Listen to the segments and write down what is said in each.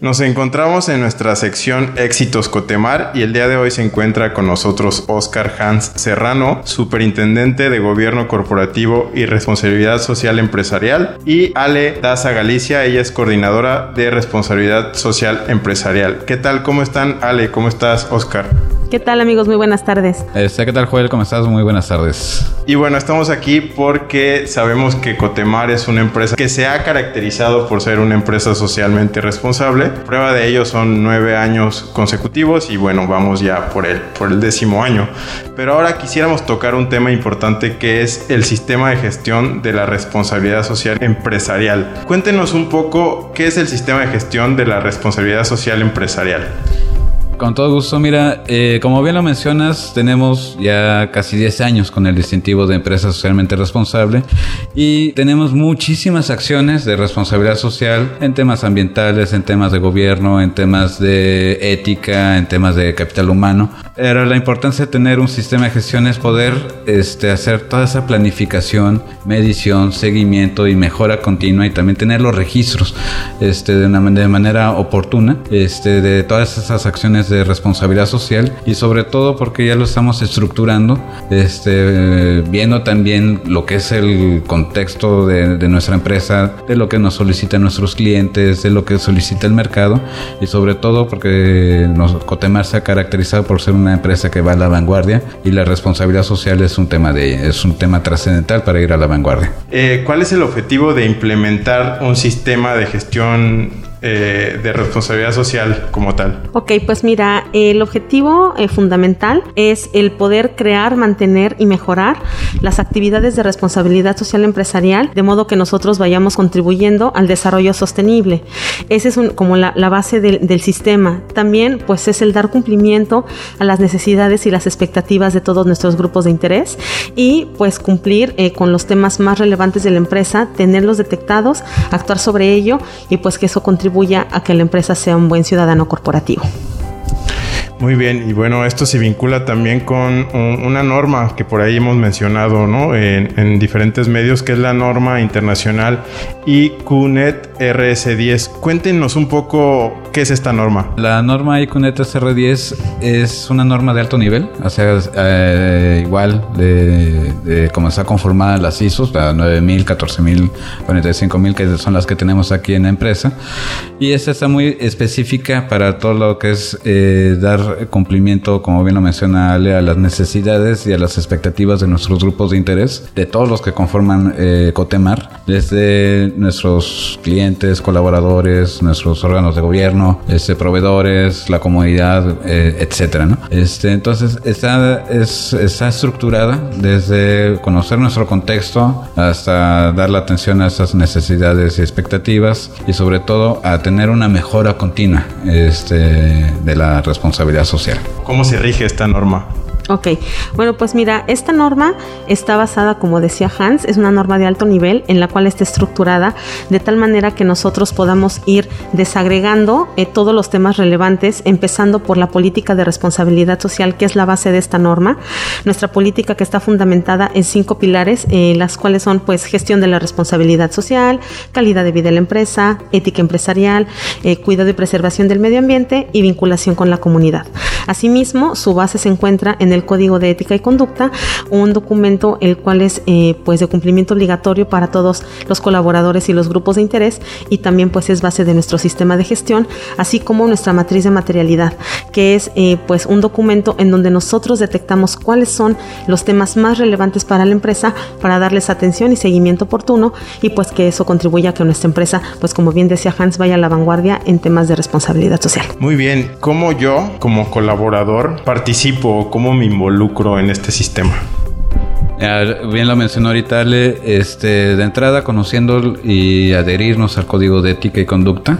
Nos encontramos en nuestra sección Éxitos Cotemar y el día de hoy se encuentra con nosotros Oscar Hans Serrano, Superintendente de Gobierno Corporativo y Responsabilidad Social Empresarial, y Ale Daza Galicia, ella es coordinadora de Responsabilidad Social Empresarial. ¿Qué tal? ¿Cómo están? Ale, ¿cómo estás, Oscar? ¿Qué tal amigos? Muy buenas tardes. Este, ¿Qué tal Joel? ¿Cómo estás? Muy buenas tardes. Y bueno, estamos aquí porque sabemos que Cotemar es una empresa que se ha caracterizado por ser una empresa socialmente responsable. Prueba de ello son nueve años consecutivos y bueno, vamos ya por el, por el décimo año. Pero ahora quisiéramos tocar un tema importante que es el sistema de gestión de la responsabilidad social empresarial. Cuéntenos un poco qué es el sistema de gestión de la responsabilidad social empresarial. Con todo gusto, mira, eh, como bien lo mencionas, tenemos ya casi 10 años con el distintivo de empresa socialmente responsable y tenemos muchísimas acciones de responsabilidad social en temas ambientales, en temas de gobierno, en temas de ética, en temas de capital humano. Pero la importancia de tener un sistema de gestión es poder este, hacer toda esa planificación, medición, seguimiento y mejora continua y también tener los registros este, de, una, de manera oportuna este, de todas esas acciones de responsabilidad social y sobre todo porque ya lo estamos estructurando, este, viendo también lo que es el contexto de, nuestra empresa, de lo que nos solicitan nuestros clientes, de lo que solicita el mercado y sobre todo porque nos, Cotemar se ha caracterizado por ser una empresa que va a la vanguardia y la responsabilidad social es un tema de es un tema trascendental para ir a la vanguardia. Eh, ¿Cuál es el objetivo de implementar un sistema de gestión eh, de responsabilidad social como tal? Ok, pues mira, el objetivo eh, fundamental es el poder crear, mantener y mejorar las actividades de responsabilidad social empresarial, de modo que nosotros vayamos contribuyendo al desarrollo sostenible. Esa es como la, base del, sistema. También, pues, es el dar cumplimiento a las necesidades y las expectativas de todos nuestros grupos de interés y, pues, cumplir eh, con los temas más relevantes de la empresa, tenerlos detectados, actuar sobre ello y, pues, que eso contribuya a que la empresa sea un buen ciudadano corporativo. Muy bien, y bueno, esto se vincula también con una norma que por ahí hemos mencionado ¿no? en, diferentes medios, que es la norma internacional IQNET RS10. Cuéntenos un poco qué es esta norma. La norma IQNET RS10 es una norma de alto nivel, o sea, eh, igual de, de cómo está conformada las ISOs, la 9000, 14000, 45000, que son las que tenemos aquí en la empresa. Y esta está muy específica para todo lo que es eh, dar cumplimiento, como bien lo menciona Ale, a las necesidades y a las expectativas de nuestros grupos de interés, de todos los que conforman eh, Cotemar, desde nuestros clientes, colaboradores, nuestros órganos de gobierno, este, proveedores, la comunidad, eh, etcétera. ¿no? Este, entonces, está, es, está estructurada desde conocer nuestro contexto hasta dar la atención a esas necesidades y expectativas y sobre todo a tener una mejora continua este, de la responsabilidad social. ¿Cómo se rige esta norma? Ok, bueno, pues mira, esta norma está basada, como decía Hans, es una norma de alto nivel en la cual está estructurada de tal manera que nosotros podamos ir desagregando eh, todos los temas relevantes, empezando por la política de responsabilidad social, que es la base de esta norma. Nuestra política que está fundamentada en cinco pilares, eh, las cuales son pues gestión de la responsabilidad social, calidad de vida de la empresa, ética empresarial, eh, cuidado y preservación del medio ambiente y vinculación con la comunidad. Asimismo, su base se encuentra en el Código de Ética y Conducta, un documento el cual es eh, pues de cumplimiento obligatorio para todos los colaboradores y los grupos de interés y también pues es base de nuestro sistema de gestión, así como nuestra matriz de materialidad, que es eh, pues un documento en donde nosotros detectamos cuáles son los temas más relevantes para la empresa para darles atención y seguimiento oportuno y pues que eso contribuya a que nuestra empresa pues como bien decía Hans vaya a la vanguardia en temas de responsabilidad social. Muy bien, ¿cómo yo como colaborador participo? ¿Cómo mi involucro en este sistema? Bien lo mencionó ahorita Ale, este, de entrada conociendo y adherirnos al código de ética y conducta,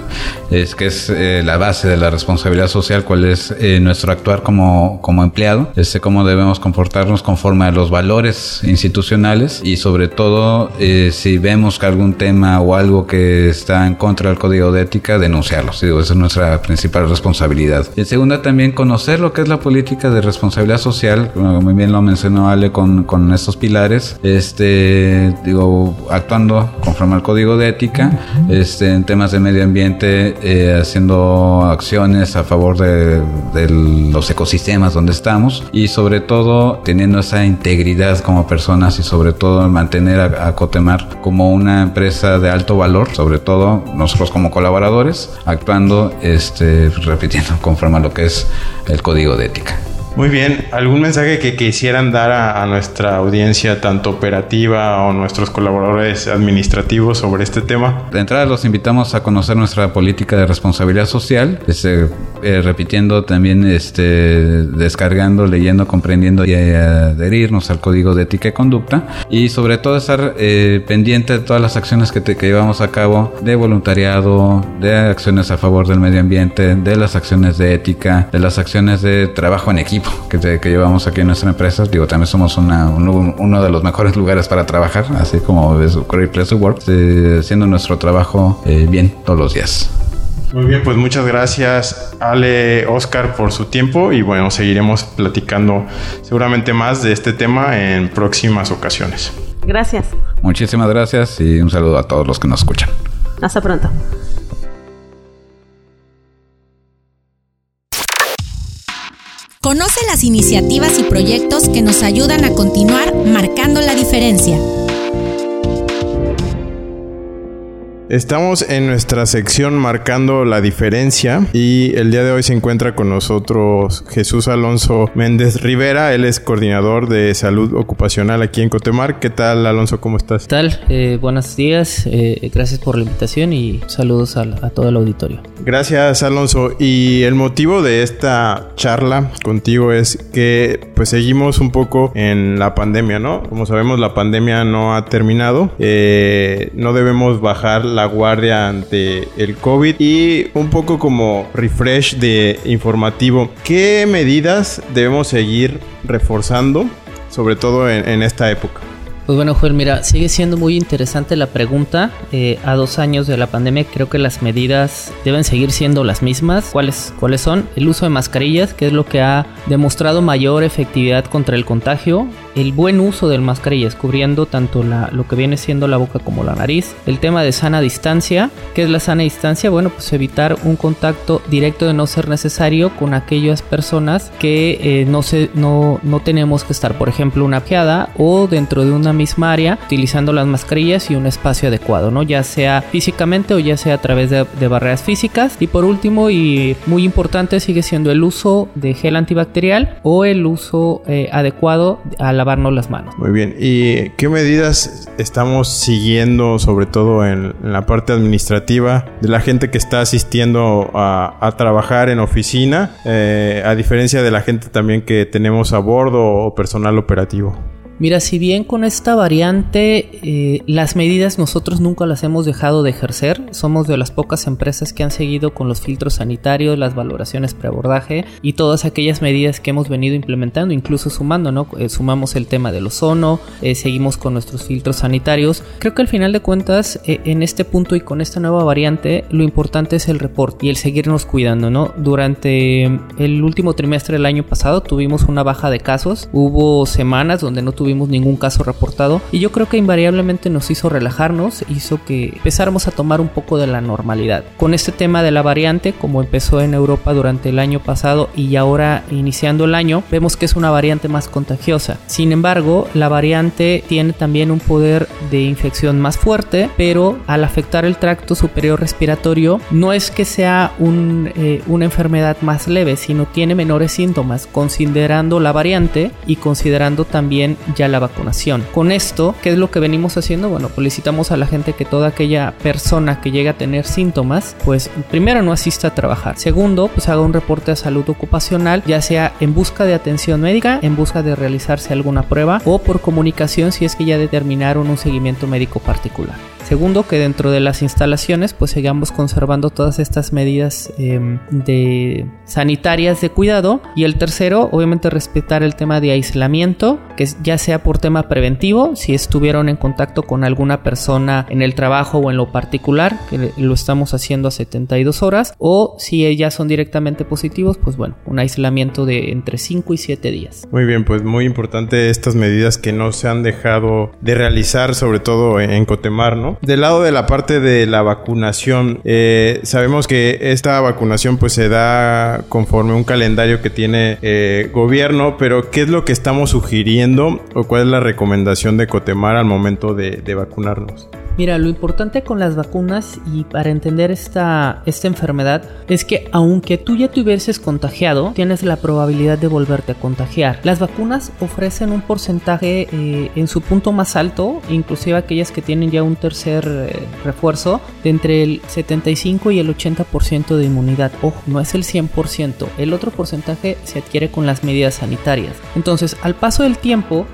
es que es eh, la base de la responsabilidad social, cuál es eh, nuestro actuar como, como empleado, este, cómo debemos comportarnos conforme a los valores institucionales y sobre todo eh, si vemos que algún tema o algo que está en contra del código de ética, denunciarlo. esa es nuestra principal responsabilidad. Y segunda también conocer lo que es la política de responsabilidad social, como bien lo mencionó Ale con, con pilares, este, digo, actuando conforme al código de ética, este, en temas de medio ambiente, eh, haciendo acciones a favor de, los ecosistemas donde estamos y sobre todo teniendo esa integridad como personas y sobre todo mantener a, Cotemar como una empresa de alto valor, sobre todo nosotros como colaboradores, actuando, este, repitiendo conforme a lo que es el código de ética. Muy bien, ¿algún mensaje que quisieran dar a, nuestra audiencia, tanto operativa o nuestros colaboradores administrativos sobre este tema? De entrada los invitamos a conocer nuestra política de responsabilidad social, este, eh, repitiendo también, este, descargando, leyendo, comprendiendo y adherirnos al código de ética y conducta y sobre todo estar eh, pendiente de todas las acciones que, que llevamos a cabo de voluntariado, de acciones a favor del medio ambiente, de las acciones de ética, de las acciones de trabajo en equipo que, llevamos aquí en nuestra empresa. Digo, también somos uno de los mejores lugares para trabajar, así como es Great Place to Work, eh, haciendo nuestro trabajo eh, bien todos los días. Muy bien, pues muchas gracias Ale, Oscar por su tiempo y bueno, seguiremos platicando seguramente más de este tema en próximas ocasiones. Gracias. Muchísimas gracias y un saludo a todos los que nos escuchan. Hasta pronto. Conoce iniciativas y proyectos que nos ayudan a continuar marcando la diferencia. Estamos en nuestra sección marcando la diferencia y el día de hoy se encuentra con nosotros Jesús Alonso Méndez Rivera, él es coordinador de salud ocupacional aquí en Cotemar. ¿Qué tal Alonso? ¿Cómo estás? ¿Qué tal? Eh, buenos días, eh, gracias por la invitación y saludos a, a, todo el auditorio. Gracias Alonso y el motivo de esta charla contigo es que pues seguimos un poco en la pandemia, ¿no? Como sabemos la pandemia no ha terminado, eh, no debemos bajar la guardia ante el COVID y un poco como refresh de informativo. ¿Qué medidas debemos seguir reforzando, sobre todo en, esta época? Pues bueno, Joel, mira, sigue siendo muy interesante la pregunta. Eh, a dos años de la pandemia, creo que las medidas deben seguir siendo las mismas. ¿Cuáles, ¿Cuáles son? El uso de mascarillas, que es lo que ha demostrado mayor efectividad contra el contagio el buen uso del mascarillas, cubriendo tanto la, lo que viene siendo la boca como la nariz. El tema de sana distancia, ¿qué es la sana distancia? Bueno, pues evitar un contacto directo de no ser necesario con aquellas personas que eh, no, se, no, no tenemos que estar, por ejemplo, una peada o dentro de una misma área, utilizando las mascarillas y un espacio adecuado, ¿no? Ya sea físicamente o ya sea a través de, barreras físicas. Y por último, y muy importante, sigue siendo el uso de gel antibacterial o el uso eh, adecuado a la Muy bien. ¿Y qué medidas estamos siguiendo, sobre todo en, la parte administrativa, de la gente que está asistiendo a, trabajar en oficina, eh, a diferencia de la gente también que tenemos a bordo o personal operativo? Mira, si bien con esta variante eh, las medidas nosotros nunca las hemos dejado de ejercer, somos de las pocas empresas que han seguido con los filtros sanitarios, las valoraciones preabordaje y todas aquellas medidas que hemos venido implementando, incluso sumando, ¿no? Eh, sumamos el tema del ozono, eh, seguimos con nuestros filtros sanitarios. Creo que al final de cuentas, en este punto y con esta nueva variante, lo importante es el reporte y el seguirnos cuidando, ¿no? Durante el último trimestre del año pasado tuvimos una baja de casos, hubo semanas donde no tuvimos tuvimos ningún caso reportado y yo creo que invariablemente nos hizo relajarnos, hizo que empezáramos a tomar un poco de la normalidad. Con este tema de la variante, como empezó en Europa durante el año pasado y ahora iniciando el año, vemos que es una variante más contagiosa. Sin embargo, la variante tiene también un poder de infección más fuerte, pero al afectar el tracto superior respiratorio, no es que sea un, eh, una enfermedad más leve, sino tiene menores síntomas, considerando la variante y considerando también ya la vacunación. Con esto, ¿qué es lo que venimos haciendo? Bueno, solicitamos a la gente que toda aquella persona que llegue a tener síntomas, pues primero no asista a trabajar. Segundo, pues haga un reporte de salud ocupacional, ya sea en busca de atención médica, en busca de realizarse alguna prueba o por comunicación si es que ya determinaron un seguimiento médico particular. Segundo, que dentro de las instalaciones pues sigamos conservando todas estas medidas em, de sanitarias de cuidado. Y el tercero, obviamente respetar el tema de aislamiento, que ya sea por tema preventivo, si estuvieron en contacto con alguna persona en el trabajo o en lo particular, que lo estamos haciendo a 72 horas, o si ellas son directamente positivos, pues bueno, un aislamiento de entre 5 y 7 días. Muy bien, pues muy importante estas medidas que no se han dejado de realizar, sobre todo en Cotemar, ¿no? Del lado de la parte de la vacunación, eh, sabemos que esta vacunación pues se da conforme un calendario que tiene eh, gobierno, pero ¿qué es lo que estamos sugiriendo o cuál es la recomendación de Cotemar al momento de vacunarnos? Mira, lo importante con las vacunas y para entender esta, esta enfermedad es que aunque tú ya te hubieses contagiado, tienes la probabilidad de volverte a contagiar. Las vacunas ofrecen un porcentaje eh, en su punto más alto, inclusive aquellas que tienen ya un tercer eh, refuerzo, de entre el 75 y el 80% de inmunidad. Ojo, no es el 100%. El otro porcentaje se adquiere con las medidas sanitarias. Entonces, al paso del tiempo,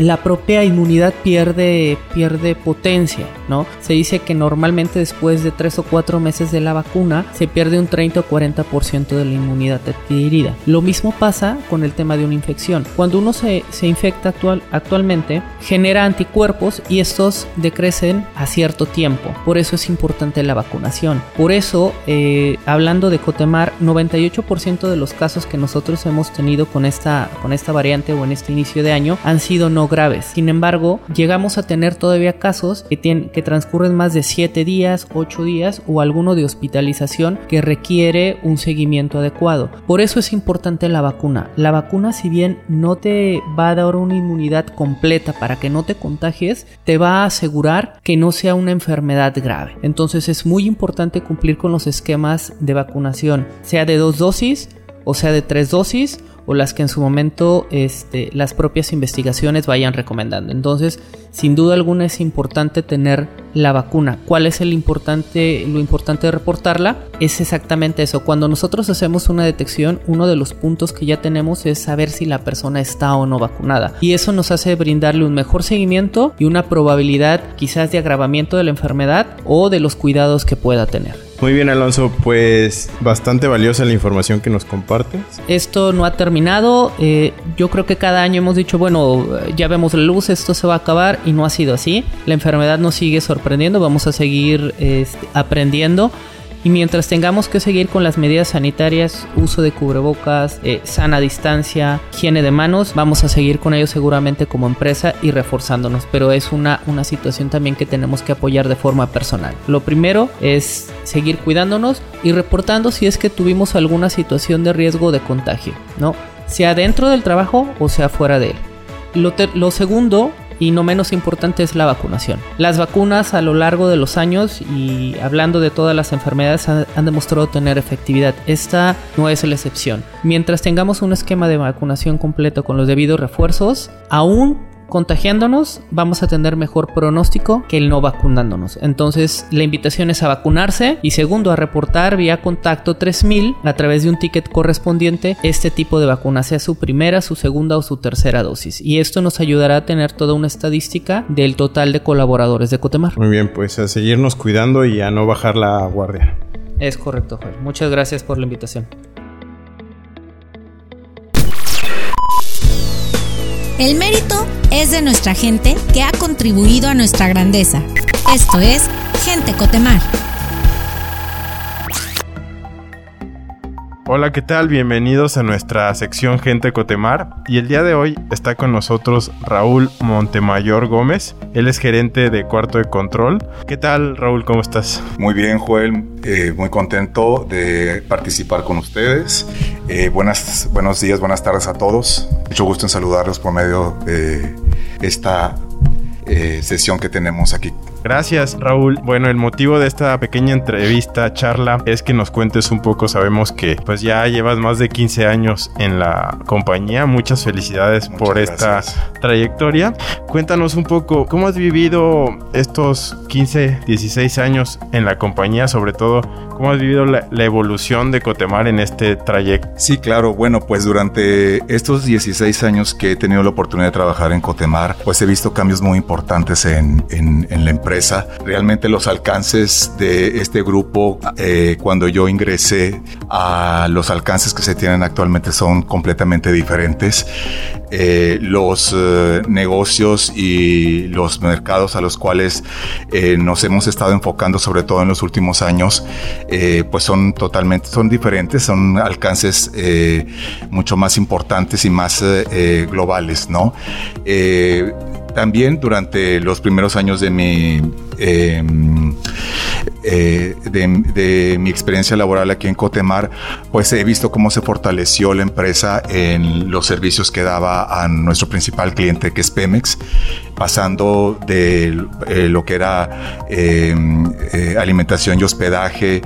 la propia inmunidad pierde, pierde potencia, ¿no? Se dice que normalmente después de 3 o 4 meses de la vacuna se pierde un 30 o 40% de la inmunidad adquirida. Lo mismo pasa con el tema de una infección. Cuando uno se, se infecta actual, actualmente, genera anticuerpos y estos decrecen a cierto tiempo. Por eso es importante la vacunación. Por eso, eh, hablando de Cotemar, 98% de los casos que nosotros hemos tenido con esta, con esta variante o en este inicio de año han sido no graves. Sin embargo, llegamos a tener todavía casos que, tienen, que transcurren más de 7 días, 8 días o alguno de hospitalización que requiere un seguimiento adecuado. Por eso es importante la vacuna. La vacuna, si bien no te va a dar una inmunidad completa para que no te contagies, te va a asegurar que no sea una enfermedad grave. Entonces es muy importante cumplir con los esquemas de vacunación, sea de dos dosis o sea de tres dosis o las que en su momento este, las propias investigaciones vayan recomendando. Entonces, sin duda alguna es importante tener la vacuna. ¿Cuál es el importante, lo importante de reportarla? Es exactamente eso. Cuando nosotros hacemos una detección, uno de los puntos que ya tenemos es saber si la persona está o no vacunada. Y eso nos hace brindarle un mejor seguimiento y una probabilidad quizás de agravamiento de la enfermedad o de los cuidados que pueda tener. Muy bien, Alonso, pues bastante valiosa la información que nos compartes. Esto no ha terminado. Eh, yo creo que cada año hemos dicho, bueno, ya vemos la luz, esto se va a acabar y no ha sido así. La enfermedad nos sigue sorprendiendo, vamos a seguir este, aprendiendo. Y mientras tengamos que seguir con las medidas sanitarias, uso de cubrebocas, eh, sana distancia, higiene de manos, vamos a seguir con ello seguramente como empresa y reforzándonos. Pero es una, una situación también que tenemos que apoyar de forma personal. Lo primero es seguir cuidándonos y reportando si es que tuvimos alguna situación de riesgo de contagio, ¿no? Sea dentro del trabajo o sea fuera de él. Lo, lo segundo y no menos importante es la vacunación. Las vacunas a lo largo de los años y hablando de todas las enfermedades han, demostrado tener efectividad. Esta no es la excepción. Mientras tengamos un esquema de vacunación completo con los debidos refuerzos, aún contagiándonos vamos a tener mejor pronóstico que el no vacunándonos. Entonces la invitación es a vacunarse y segundo a reportar vía contacto 3000 a través de un ticket correspondiente este tipo de vacuna, sea su primera, su segunda o su tercera dosis. Y esto nos ayudará a tener toda una estadística del total de colaboradores de Cotemar. Muy bien, pues a seguirnos cuidando y a no bajar la guardia. Es correcto, Joel. Muchas gracias por la invitación. El mérito es de nuestra gente que ha contribuido a nuestra grandeza. Esto es Gente Cotemar. Hola, ¿qué tal? Bienvenidos a nuestra sección Gente Cotemar. Y el día de hoy está con nosotros Raúl Montemayor Gómez. Él es gerente de Cuarto de Control. ¿Qué tal, Raúl? ¿Cómo estás? Muy bien, Joel. Eh, muy contento de participar con ustedes. Eh, buenos días, buenas tardes a todos. Mucho gusto en saludarlos por medio de esta eh, sesión que tenemos aquí Gracias, Raúl. Bueno, el motivo de esta pequeña entrevista, charla, es que nos cuentes un poco. Sabemos que pues ya llevas más de 15 años en la compañía. Muchas felicidades por esta trayectoria. Cuéntanos un poco cómo has vivido estos 15, 16 años en la compañía, sobre todo cómo has vivido la, la evolución de Cotemar en este trayecto. Sí, claro. Bueno, pues durante estos 16 años que he tenido la oportunidad de trabajar en Cotemar, pues he visto cambios muy importantes en, en, en la empresa. Realmente los alcances de este grupo, eh, cuando yo ingresé a los alcances que se tienen actualmente son completamente diferentes. Eh, los eh, negocios y los mercados a los cuales nos hemos estado enfocando, sobre todo en los últimos años, pues son totalmente, son diferentes, son alcances mucho más importantes y más globales, ¿no? También durante los primeros años de mi em, eh, de, de, mi experiencia laboral aquí en Cotemar, pues he visto cómo se fortaleció la empresa en los servicios que daba a nuestro principal cliente, que es Pemex, pasando de eh, lo que era eh, eh, alimentación y hospedaje,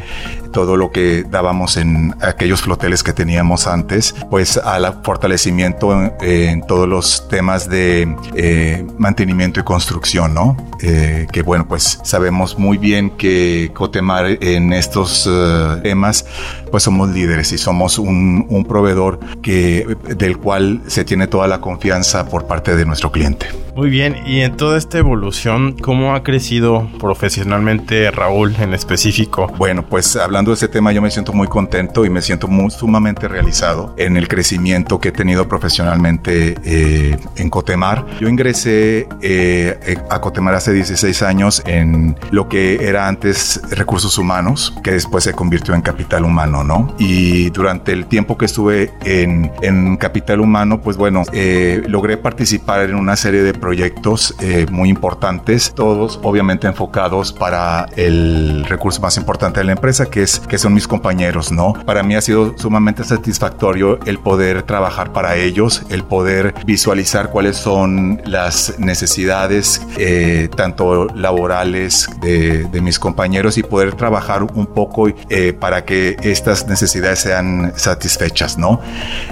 todo lo que dábamos en aquellos floteles que teníamos antes, pues al fortalecimiento en, en todos los temas de eh, mantenimiento y construcción, ¿no? Eh, que bueno, pues sabemos muy bien que Cotemar en estos uh, temas, pues somos líderes y somos un, un proveedor que, del cual se tiene toda la confianza por parte de nuestro cliente. Muy bien, y en toda esta evolución, ¿cómo ha crecido profesionalmente Raúl en específico? Bueno, pues hablando de ese tema, yo me siento muy contento y me siento muy sumamente realizado en el crecimiento que he tenido profesionalmente eh, en Cotemar. Yo ingresé eh, a Cotemar hace 16 años en lo que era antes recursos humanos, que después se convirtió en capital humano, ¿no? Y durante el tiempo que estuve en, en capital humano, pues bueno, eh, logré participar en una serie de proyectos eh, muy importantes, todos obviamente enfocados para el recurso más importante de la empresa, que, es, que son mis compañeros, ¿no? Para mí ha sido sumamente satisfactorio el poder trabajar para ellos, el poder visualizar cuáles son las necesidades, eh, tanto laborales de, de, mis compañeros y poder trabajar un poco eh, para que estas necesidades sean satisfechas, ¿no?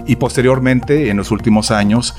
Y posteriormente, en los últimos años,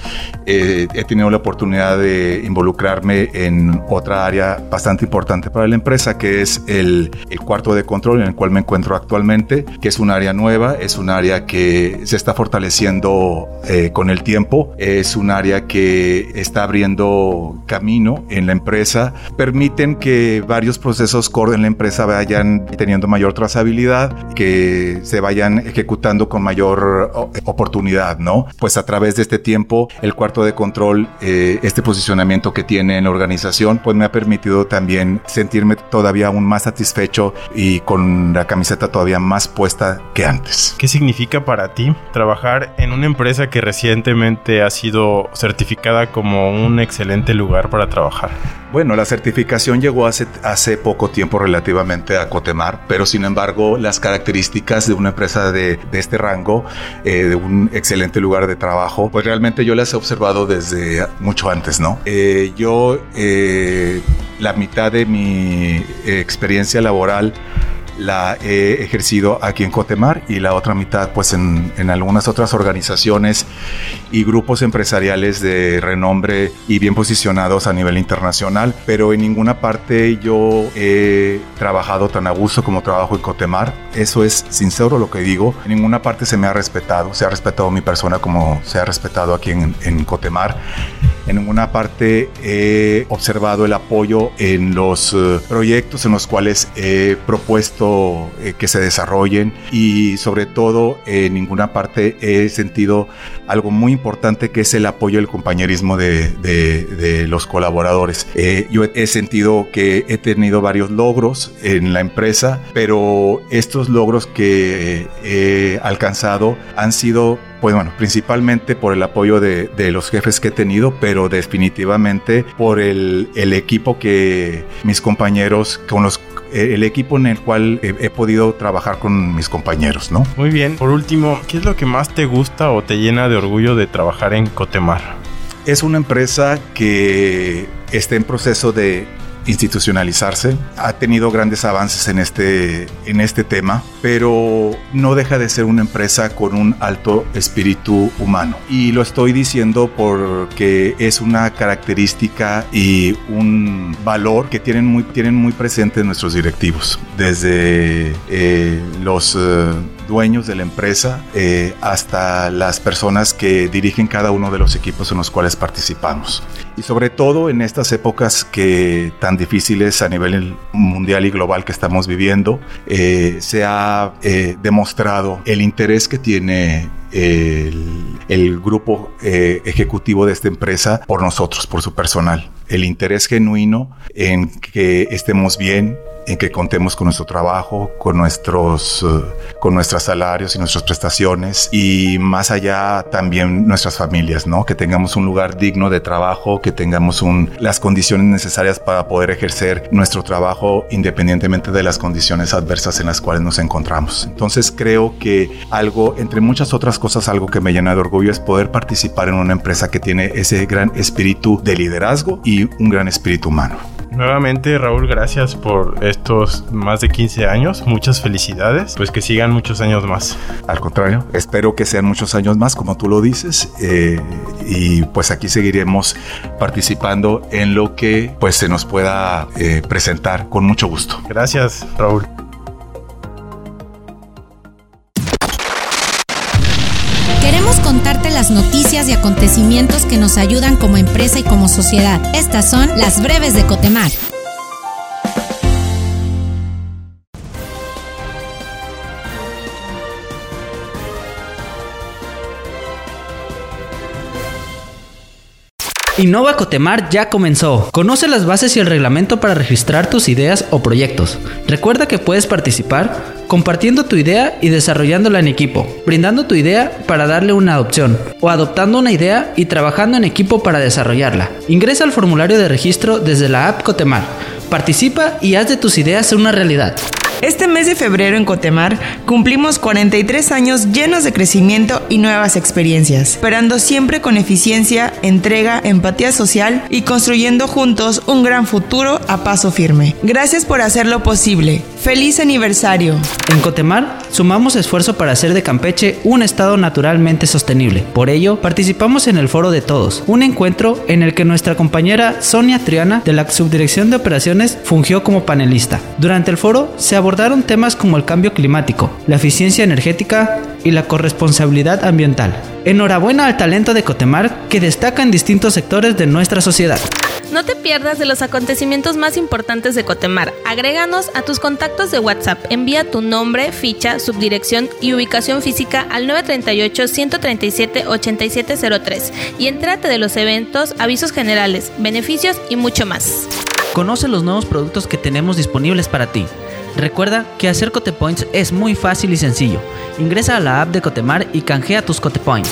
eh, he tenido la oportunidad de involucrarme en otra área bastante importante para la empresa, que es el, el, cuarto de control en el cual me encuentro actualmente, que es un área nueva, es un área que se está fortaleciendo eh, con el tiempo, es un área que está abriendo camino en la empresa, permiten que varios procesos core en la empresa vayan teniendo mayor trazabilidad, que se vayan ejecutando con mayor oportunidad, ¿no? Pues a través de este tiempo, el cuarto de control, eh, este posicionamiento que tiene en la organización, pues me ha permitido también sentirme todavía aún más satisfecho y con la camiseta todavía más puesta que antes. ¿Qué significa para ti trabajar en una empresa que recientemente ha sido certificada como un excelente lugar para trabajar? Bueno, la certificación llegó hace, hace poco tiempo relativamente a Cotemar, pero sin embargo las características de una empresa de, este rango, eh, de un excelente lugar de trabajo, pues realmente yo las he observado desde mucho antes, ¿no? Eh, yo, eh, la mitad de mi experiencia laboral la he ejercido aquí en Cotemar y la otra mitad pues en, en, algunas otras organizaciones y grupos empresariales de renombre y bien posicionados a nivel internacional, pero en ninguna parte yo he trabajado tan a gusto como trabajo en Cotemar. Eso es sincero lo que digo. En ninguna parte se me ha respetado, se ha respetado mi persona como se ha respetado aquí en, en Cotemar. En ninguna parte he observado el apoyo en los uh, proyectos en los cuales he propuesto eh, que se desarrollen y sobre todo en ninguna parte he sentido algo muy importante que es el apoyo el compañerismo de, de, los colaboradores. Eh, yo he sentido que he tenido varios logros en la empresa, pero estos logros que he alcanzado han sido pues bueno, principalmente por el apoyo de, de, los jefes que he tenido, pero definitivamente por el, el equipo que mis compañeros, con los el equipo en el cual he, he, podido trabajar con mis compañeros, ¿no? Muy bien. Por último, ¿qué es lo que más te gusta o te llena de orgullo de trabajar en Cotemar? Es una empresa que está en proceso de institucionalizarse, ha tenido grandes avances en este, en este tema, pero no deja de ser una empresa con un alto espíritu humano. Y lo estoy diciendo porque es una característica y un valor que tienen muy, tienen muy presente nuestros directivos, desde eh, los... Eh, dueños de la empresa eh, hasta las personas que dirigen cada uno de los equipos en los cuales participamos. Y sobre todo en estas épocas que tan difíciles a nivel mundial y global que estamos viviendo, eh, se ha eh, demostrado el interés que tiene el, el grupo ejecutivo de esta empresa por nosotros, por su personal. El interés genuino en que estemos bien, en que contemos con nuestro trabajo, con nuestros, eh, con nuestros salarios y nuestras prestaciones y más allá también nuestras familias, ¿no? Que tengamos un lugar digno de trabajo, que tengamos las condiciones necesarias para poder ejercer nuestro trabajo independientemente de las condiciones adversas en las cuales nos encontramos. Entonces creo que algo, entre muchas otras cosas, algo que me llena de orgullo es poder participar en una empresa que tiene ese gran espíritu de liderazgo y un gran espíritu humano. Nuevamente, Raúl, gracias por estos más de 15 años. Muchas felicidades. Pues que sigan muchos años más. Al contrario, espero que sean muchos años más, como tú lo dices. Eh, y pues aquí seguiremos participando en lo que pues se nos pueda eh, presentar con mucho gusto. Gracias, Raúl. Acontecimientos que nos ayudan como empresa y como sociedad. Estas son las breves de Cotemar. Innova Cotemar ya comenzó. Conoce las bases y el reglamento para registrar tus ideas o proyectos. Recuerda que puedes participar compartiendo tu idea y desarrollándola en equipo, brindando tu idea para darle una adopción o adoptando una idea y trabajando en equipo para desarrollarla. Ingresa al formulario de registro desde la app Cotemar. Participa y haz de tus ideas una realidad. Este mes de febrero en Cotemar cumplimos 43 años llenos de crecimiento y nuevas experiencias, esperando siempre con eficiencia, entrega, empatía social y construyendo juntos un gran futuro a paso firme. Gracias por hacerlo posible. ¡Feliz aniversario! En Cotemar sumamos esfuerzo para hacer de Campeche un estado naturalmente sostenible. Por ello, participamos en el Foro de Todos, un encuentro en el que nuestra compañera Sonia Triana de la Subdirección de Operaciones fungió como panelista. Durante el foro se abordaron temas como el cambio climático, la eficiencia energética y la corresponsabilidad ambiental. Enhorabuena al talento de Cotemar que destaca en distintos sectores de nuestra sociedad. No te pierdas de los acontecimientos más importantes de Cotemar. Agréganos a tus contactos de WhatsApp. Envía tu nombre, ficha, subdirección y ubicación física al 938-137-8703 y entrate de los eventos, avisos generales, beneficios y mucho más. Conoce los nuevos productos que tenemos disponibles para ti. Recuerda que hacer Cotepoints es muy fácil y sencillo. Ingresa a la app de Cotemar y canjea tus Cotepoints.